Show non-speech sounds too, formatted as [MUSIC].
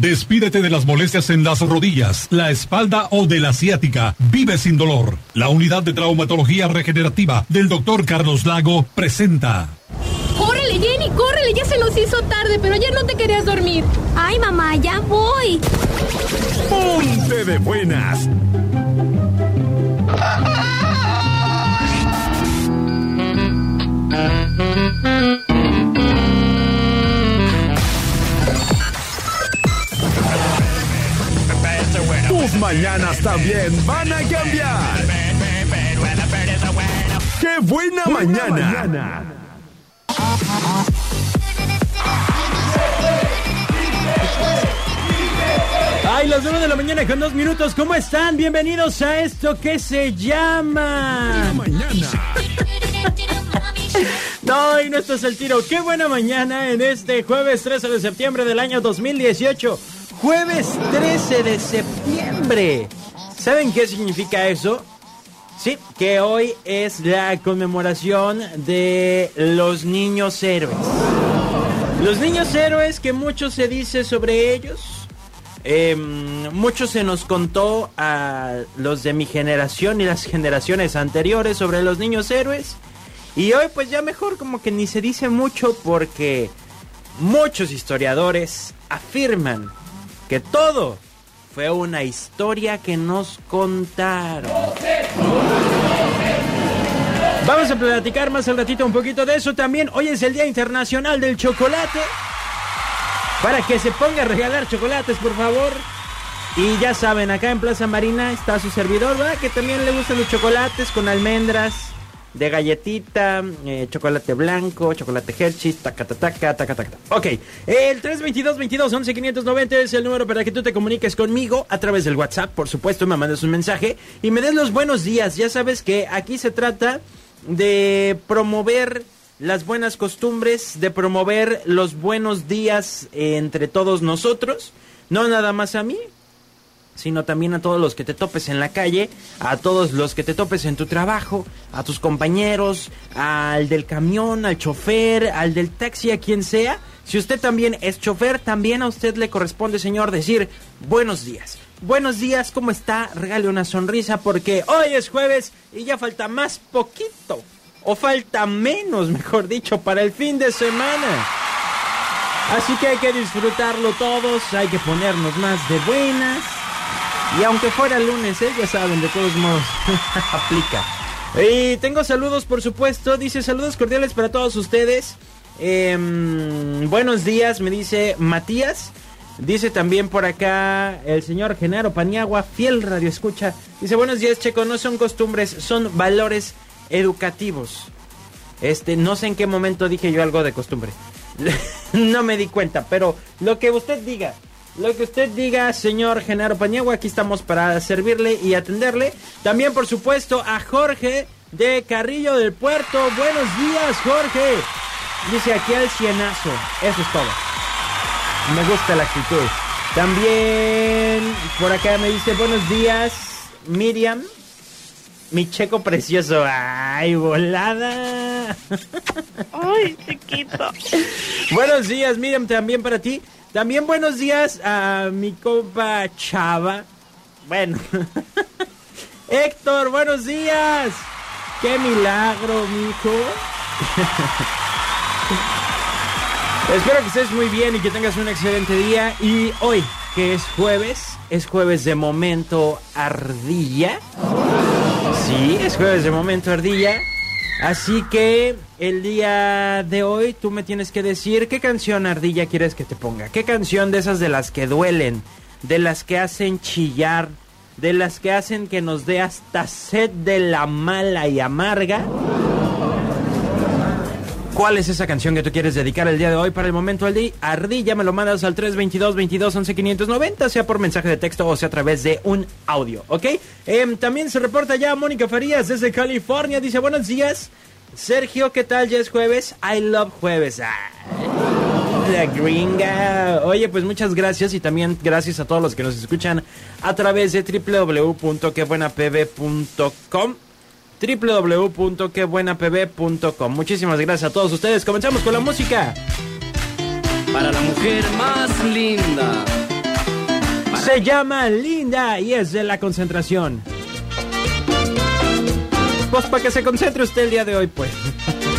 Despídete de las molestias en las rodillas, la espalda o de la ciática. Vive sin dolor. La unidad de traumatología regenerativa del doctor Carlos Lago presenta. ¡Córrele, Jenny! ¡Córrele! Ya se nos hizo tarde, pero ayer no te querías dormir. Ay, mamá, ya voy. Ponte de buenas. Tus mañanas también van a cambiar. ¡Qué buena, mañana! Ay, las 9 de la mañana con dos minutos. ¿Cómo están? Bienvenidos a esto que se llama. Mañana. No, y no esto es el tiro. Qué buena mañana en este jueves 13 de septiembre del año 2018. Jueves 13 de septiembre. ¿Saben qué significa eso? Sí, que hoy es la conmemoración de los niños héroes. Los niños héroes que mucho se dice sobre ellos. Eh, mucho se nos contó a los de mi generación y las generaciones anteriores sobre los niños héroes. Y hoy pues ya mejor como que ni se dice mucho porque muchos historiadores afirman que todo fue una historia que nos contaron. Vamos a platicar más al ratito un poquito de eso también. Hoy es el Día Internacional del Chocolate. Para que se ponga a regalar chocolates, por favor. Y ya saben, acá en Plaza Marina está su servidor, ¿verdad? Que también le gustan los chocolates con almendras, de galletita, eh, chocolate blanco, chocolate Hershey's, taca, taca, taca, taca, taca. Ok, el 322 22 11 590 es el número para que tú te comuniques conmigo a través del WhatsApp, por supuesto, me mandes un mensaje y me des los buenos días. Ya sabes que aquí se trata de promover las buenas costumbres, de promover los buenos días entre todos nosotros, no nada más a mí, sino también a todos los que te topes en la calle, a todos los que te topes en tu trabajo, a tus compañeros, al del camión, al chofer, al del taxi, a quien sea. Si usted también es chofer, también a usted le corresponde, señor, decir buenos días. Buenos días, ¿cómo está? Regale una sonrisa porque hoy es jueves y ya falta más poquito. O falta menos, [LAUGHS] mejor dicho, para el fin de semana. Así que hay que disfrutarlo todos, hay que ponernos más de buenas. Y aunque fuera lunes, ¿eh? ya saben, de todos modos, [LAUGHS] aplica. Y tengo saludos, por supuesto. Dice saludos cordiales para todos ustedes. Em, buenos días, me dice Matías. Dice también por acá el señor Genaro Paniagua, fiel radio escucha. Dice buenos días, Checo. No son costumbres, son valores educativos. Este, no sé en qué momento dije yo algo de costumbre. [LAUGHS] no me di cuenta, pero lo que usted diga. Lo que usted diga, señor Genaro Paniagua, aquí estamos para servirle y atenderle. También, por supuesto, a Jorge de Carrillo del Puerto. Buenos días, Jorge. Dice aquí al cienazo. Eso es todo. Me gusta la actitud. También por acá me dice buenos días, Miriam. Mi checo precioso. ¡Ay, volada! Ay, chiquito. [LAUGHS] buenos días, Miriam, también para ti. También buenos días a mi compa Chava. Bueno. [LAUGHS] Héctor, buenos días. Qué milagro, mijo. [LAUGHS] Espero que estés muy bien y que tengas un excelente día. Y hoy, que es jueves, es jueves de momento ardilla. Sí, es jueves de momento ardilla. Así que el día de hoy tú me tienes que decir qué canción ardilla quieres que te ponga. ¿Qué canción de esas de las que duelen, de las que hacen chillar, de las que hacen que nos dé hasta sed de la mala y amarga? ¿Cuál es esa canción que tú quieres dedicar el día de hoy para el momento al día? Ardilla, me lo mandas al 322 22 11 590, sea por mensaje de texto o sea a través de un audio, ¿ok? Em, también se reporta ya Mónica Farías desde California, dice buenos días. Sergio, ¿qué tal? Ya es jueves. I love jueves. Ay, la gringa. Oye, pues muchas gracias y también gracias a todos los que nos escuchan a través de www.quebuenapb.com www.quebuenapb.com Muchísimas gracias a todos ustedes. Comenzamos con la música. Para la mujer más linda, Se llama Linda y es de la concentración. Pues para que se concentre usted el día de hoy, pues. [LAUGHS]